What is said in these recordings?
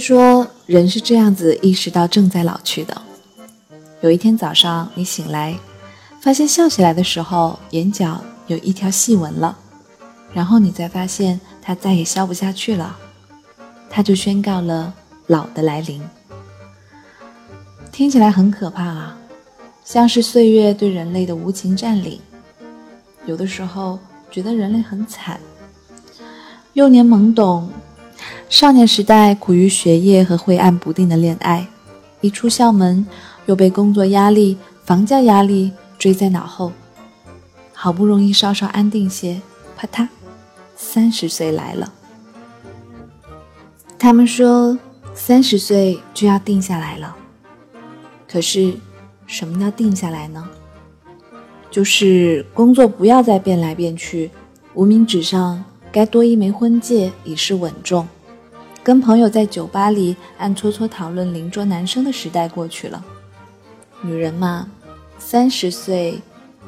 说人是这样子意识到正在老去的。有一天早上你醒来，发现笑起来的时候眼角有一条细纹了，然后你再发现它再也笑不下去了，它就宣告了老的来临。听起来很可怕啊，像是岁月对人类的无情占领。有的时候觉得人类很惨，幼年懵懂。少年时代苦于学业和灰暗不定的恋爱，一出校门又被工作压力、房价压力追在脑后，好不容易稍稍安定些，啪嗒，三十岁来了。他们说三十岁就要定下来了，可是什么叫定下来呢？就是工作不要再变来变去，无名指上该多一枚婚戒以示稳重。跟朋友在酒吧里暗搓搓讨论邻桌男生的时代过去了。女人嘛，三十岁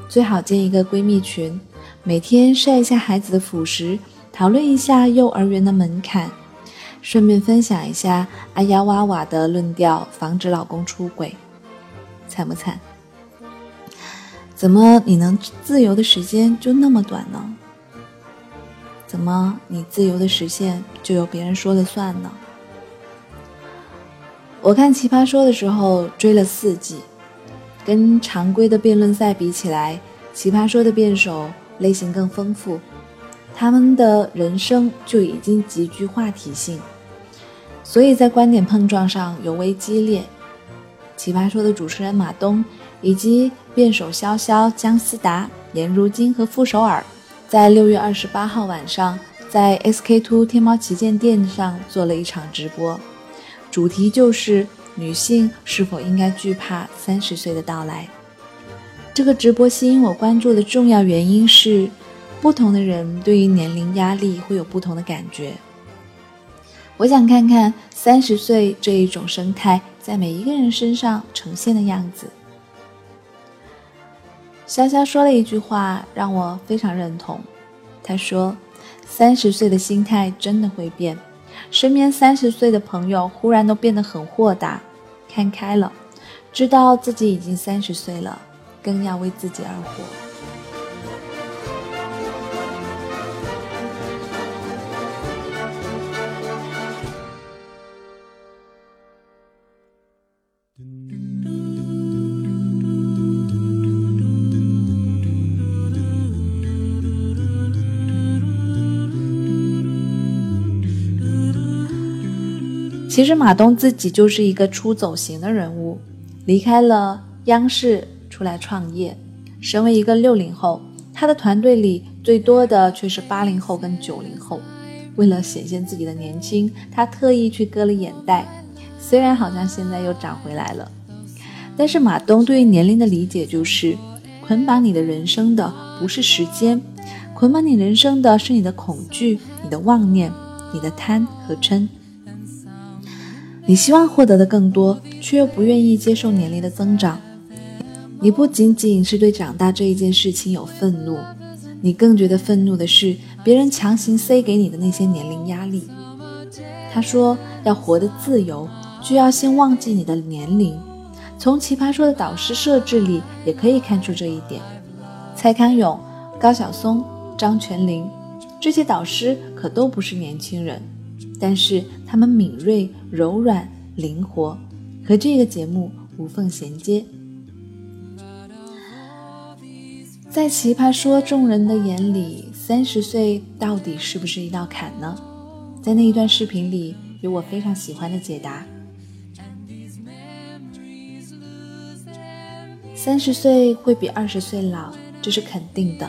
最好建一个闺蜜群，每天晒一下孩子的辅食，讨论一下幼儿园的门槛，顺便分享一下阿呀哇哇的论调，防止老公出轨。惨不惨？怎么你能自由的时间就那么短呢？怎么，你自由的实现就由别人说了算呢？我看《奇葩说》的时候追了四季，跟常规的辩论赛比起来，《奇葩说》的辩手类型更丰富，他们的人生就已经极具话题性，所以在观点碰撞上尤为激烈。《奇葩说》的主持人马东以及辩手潇潇、姜思达、颜如晶和傅首尔。在六月二十八号晚上，在 SK Two 天猫旗舰店上做了一场直播，主题就是女性是否应该惧怕三十岁的到来。这个直播吸引我关注的重要原因是，不同的人对于年龄压力会有不同的感觉。我想看看三十岁这一种生态在每一个人身上呈现的样子。潇潇说了一句话，让我非常认同。他说：“三十岁的心态真的会变，身边三十岁的朋友忽然都变得很豁达，看开了，知道自己已经三十岁了，更要为自己而活。”其实马东自己就是一个出走型的人物，离开了央视出来创业。身为一个六零后，他的团队里最多的却是八零后跟九零后。为了显现自己的年轻，他特意去割了眼袋，虽然好像现在又长回来了。但是马东对于年龄的理解就是，捆绑你的人生的不是时间，捆绑你人生的是你的恐惧、你的妄念、你的贪和嗔。你希望获得的更多，却又不愿意接受年龄的增长。你不仅仅是对长大这一件事情有愤怒，你更觉得愤怒的是别人强行塞给你的那些年龄压力。他说：“要活得自由，就要先忘记你的年龄。”从奇葩说的导师设置里也可以看出这一点。蔡康永、高晓松、张泉灵这些导师可都不是年轻人。但是他们敏锐、柔软、灵活，和这个节目无缝衔接。在《奇葩说》众人的眼里，三十岁到底是不是一道坎呢？在那一段视频里，有我非常喜欢的解答：三十岁会比二十岁老，这是肯定的。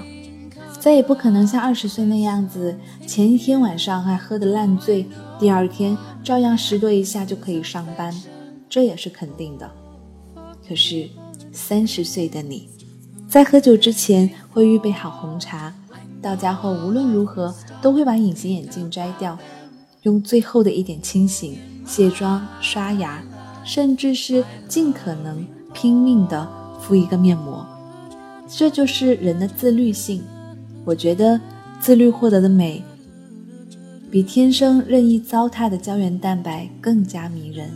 再也不可能像二十岁那样子，前一天晚上还喝得烂醉，第二天照样拾掇一下就可以上班，这也是肯定的。可是三十岁的你，在喝酒之前会预备好红茶，到家后无论如何都会把隐形眼镜摘掉，用最后的一点清醒卸妆、刷牙，甚至是尽可能拼命的敷一个面膜，这就是人的自律性。我觉得自律获得的美，比天生任意糟蹋的胶原蛋白更加迷人。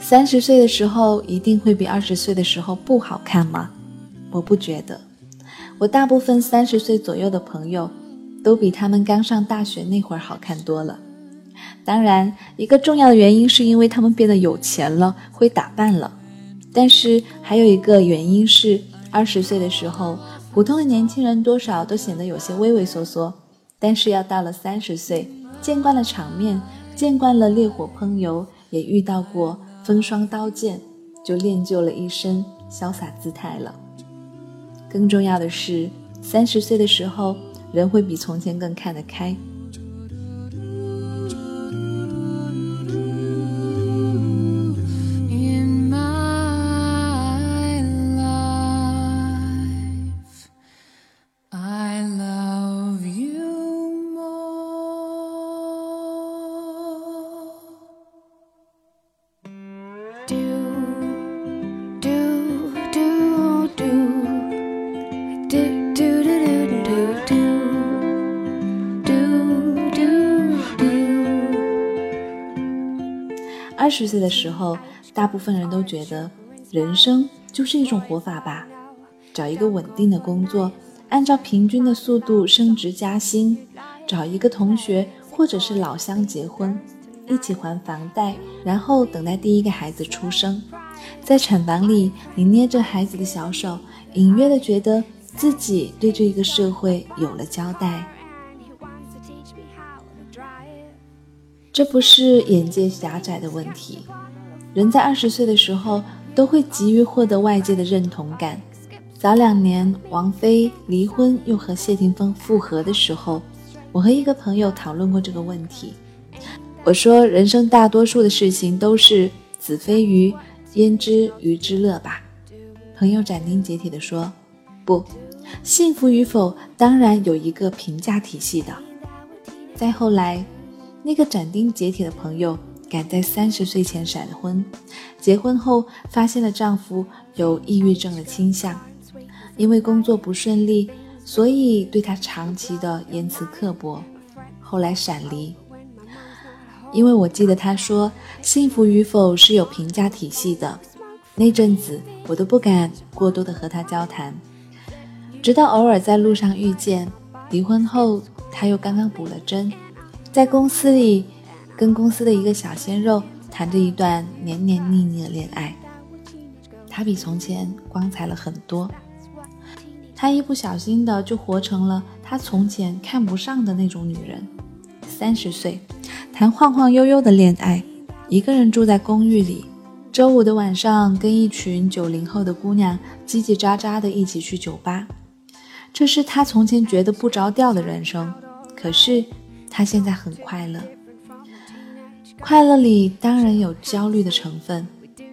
三十岁的时候一定会比二十岁的时候不好看吗？我不觉得。我大部分三十岁左右的朋友，都比他们刚上大学那会儿好看多了。当然，一个重要的原因是因为他们变得有钱了，会打扮了。但是还有一个原因是，二十岁的时候，普通的年轻人多少都显得有些畏畏缩缩。但是要到了三十岁，见惯了场面，见惯了烈火烹油，也遇到过风霜刀剑，就练就了一身潇洒姿态了。更重要的是，三十岁的时候，人会比从前更看得开。二十岁的时候，大部分人都觉得人生就是一种活法吧，找一个稳定的工作，按照平均的速度升职加薪，找一个同学或者是老乡结婚，一起还房贷，然后等待第一个孩子出生。在产房里，你捏着孩子的小手，隐约的觉得自己对这个社会有了交代。这不是眼界狭窄的问题，人在二十岁的时候都会急于获得外界的认同感。早两年王菲离婚又和谢霆锋复合的时候，我和一个朋友讨论过这个问题。我说，人生大多数的事情都是子非鱼，焉知鱼之乐吧？朋友斩钉截铁地说：“不，幸福与否当然有一个评价体系的。”再后来。那个斩钉截铁的朋友赶在三十岁前闪婚，结婚后发现了丈夫有抑郁症的倾向，因为工作不顺利，所以对她长期的言辞刻薄，后来闪离。因为我记得她说幸福与否是有评价体系的，那阵子我都不敢过多的和她交谈，直到偶尔在路上遇见，离婚后她又刚刚补了针。在公司里，跟公司的一个小鲜肉谈着一段黏黏腻腻的恋爱，他比从前光彩了很多。他一不小心的就活成了他从前看不上的那种女人。三十岁，谈晃晃悠悠的恋爱，一个人住在公寓里，周五的晚上跟一群九零后的姑娘叽叽喳喳的一起去酒吧，这是他从前觉得不着调的人生。可是。他现在很快乐，快乐里当然有焦虑的成分，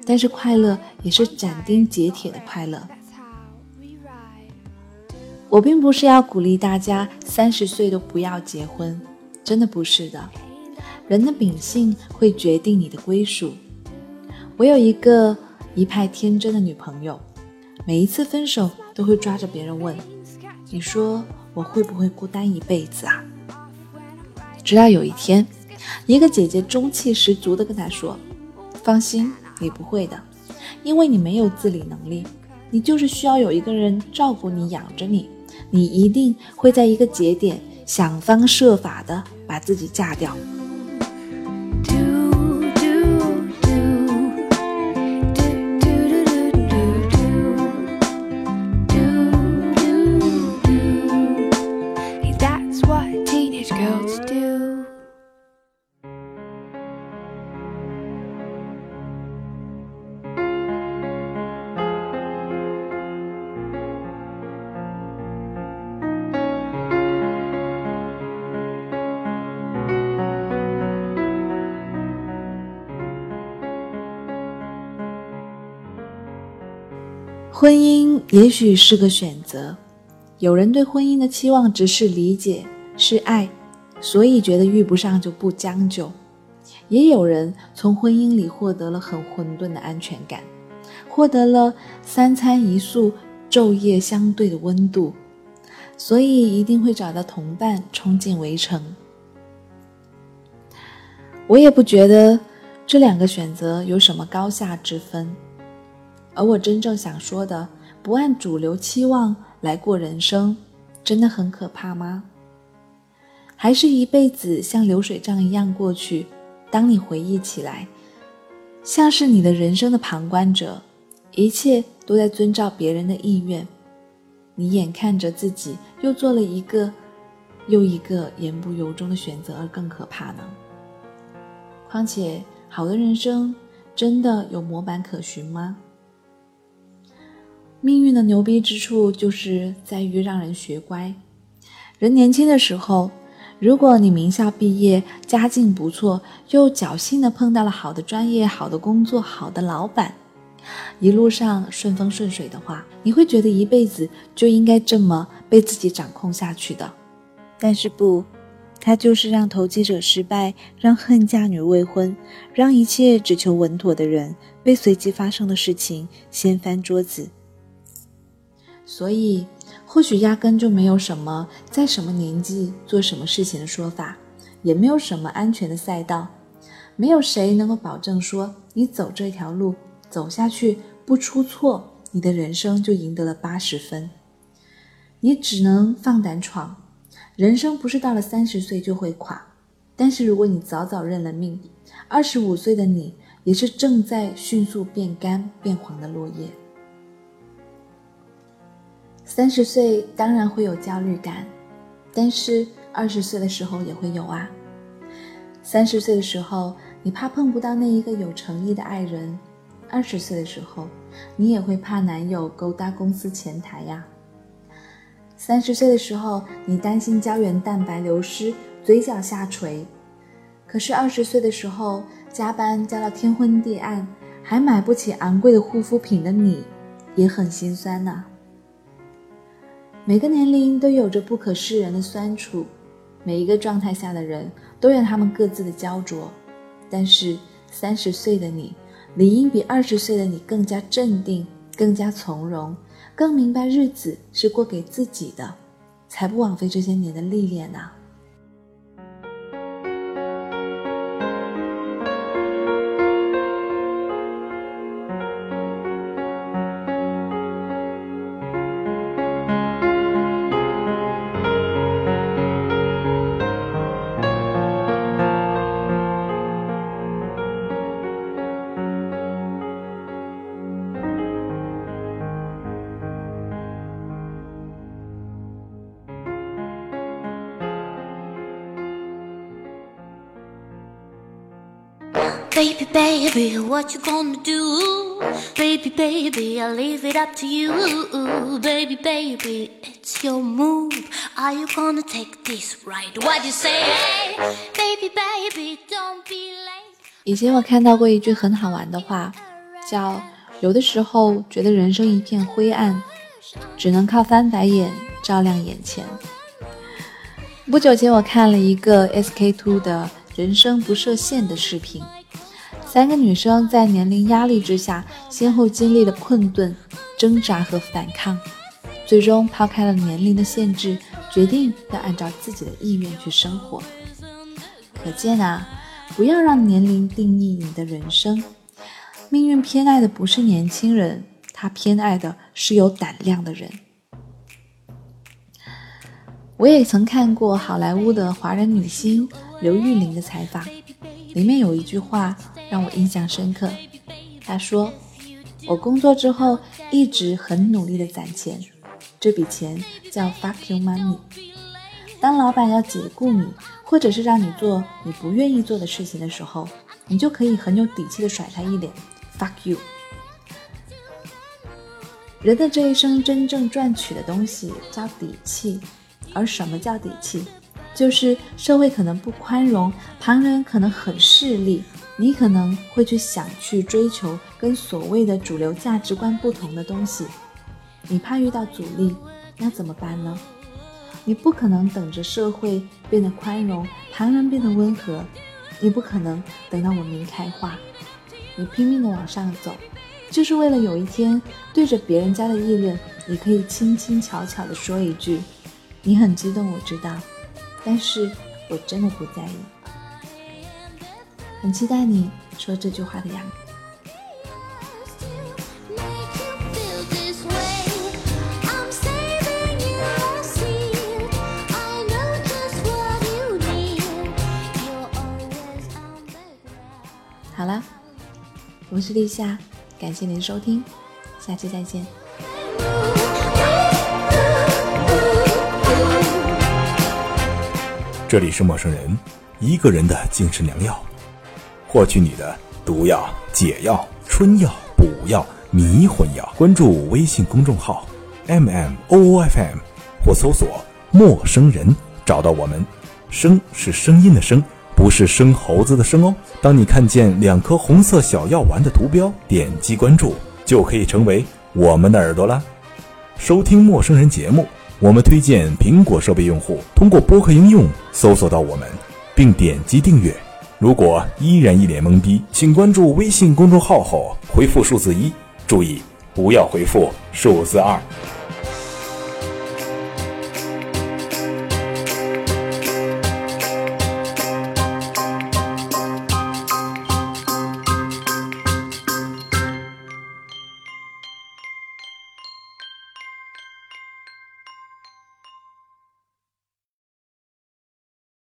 但是快乐也是斩钉截铁的快乐。我并不是要鼓励大家三十岁都不要结婚，真的不是的。人的秉性会决定你的归属。我有一个一派天真的女朋友，每一次分手都会抓着别人问：“你说我会不会孤单一辈子啊？”直到有一天，一个姐姐中气十足地跟他说：“放心，你不会的，因为你没有自理能力，你就是需要有一个人照顾你、养着你，你一定会在一个节点想方设法的把自己嫁掉。”婚姻也许是个选择，有人对婚姻的期望值是理解，是爱。所以觉得遇不上就不将就，也有人从婚姻里获得了很混沌的安全感，获得了三餐一宿、昼夜相对的温度。所以一定会找到同伴冲进围城。我也不觉得这两个选择有什么高下之分，而我真正想说的，不按主流期望来过人生，真的很可怕吗？还是一辈子像流水账一样过去？当你回忆起来，像是你的人生的旁观者，一切都在遵照别人的意愿，你眼看着自己又做了一个又一个言不由衷的选择，而更可怕呢？况且，好的人生真的有模板可循吗？命运的牛逼之处就是在于让人学乖。人年轻的时候，如果你名校毕业，家境不错，又侥幸的碰到了好的专业、好的工作、好的老板，一路上顺风顺水的话，你会觉得一辈子就应该这么被自己掌控下去的。但是不。他就是让投机者失败，让恨嫁女未婚，让一切只求稳妥的人被随机发生的事情掀翻桌子。所以，或许压根就没有什么在什么年纪做什么事情的说法，也没有什么安全的赛道，没有谁能够保证说你走这条路走下去不出错，你的人生就赢得了八十分。你只能放胆闯。人生不是到了三十岁就会垮，但是如果你早早认了命，二十五岁的你也是正在迅速变干变黄的落叶。三十岁当然会有焦虑感，但是二十岁的时候也会有啊。三十岁的时候，你怕碰不到那一个有诚意的爱人；二十岁的时候，你也会怕男友勾搭公司前台呀。三十岁的时候，你担心胶原蛋白流失，嘴角下垂；可是二十岁的时候，加班加到天昏地暗，还买不起昂贵的护肤品的你，也很心酸呐。每个年龄都有着不可示人的酸楚，每一个状态下的人都有他们各自的焦灼。但是三十岁的你，理应比二十岁的你更加镇定，更加从容。更明白日子是过给自己的，才不枉费这些年的历练呢。Baby, baby, what you gonna do? Baby, baby, I leave it up to you. Baby, baby, it's your move. Are you gonna take this right? What you say? Baby, baby, don't be late. 以前我看到过一句很好玩的话，叫“有的时候觉得人生一片灰暗，只能靠翻白眼照亮眼前”。不久前，我看了一个 SK Two 的人生不设限的视频。三个女生在年龄压力之下，先后经历了困顿、挣扎和反抗，最终抛开了年龄的限制，决定要按照自己的意愿去生活。可见啊，不要让年龄定义你的人生。命运偏爱的不是年轻人，他偏爱的是有胆量的人。我也曾看过好莱坞的华人女星刘玉玲的采访。里面有一句话让我印象深刻，他说：“我工作之后一直很努力的攒钱，这笔钱叫 fuck you money。当老板要解雇你，或者是让你做你不愿意做的事情的时候，你就可以很有底气的甩他一脸 fuck you。人的这一生真正赚取的东西叫底气，而什么叫底气？”就是社会可能不宽容，旁人可能很势利，你可能会去想去追求跟所谓的主流价值观不同的东西，你怕遇到阻力，那怎么办呢？你不可能等着社会变得宽容，旁人变得温和，你不可能等到文明开化，你拼命的往上走，就是为了有一天对着别人家的议论，你可以轻轻巧巧的说一句你很激动，我知道，但是我真的不在意。很期待你说这句话的样子。好了，我是立夏，感谢您收听，下期再见。这里是陌生人，一个人的精神良药，获取你的毒药、解药、春药、补药、迷魂药。关注微信公众号 m m o o f m 或搜索“陌生人”，找到我们。声是声音的声。不是生猴子的生哦。当你看见两颗红色小药丸的图标，点击关注就可以成为我们的耳朵啦。收听陌生人节目，我们推荐苹果设备用户通过播客应用搜索到我们，并点击订阅。如果依然一脸懵逼，请关注微信公众号后回复数字一，注意不要回复数字二。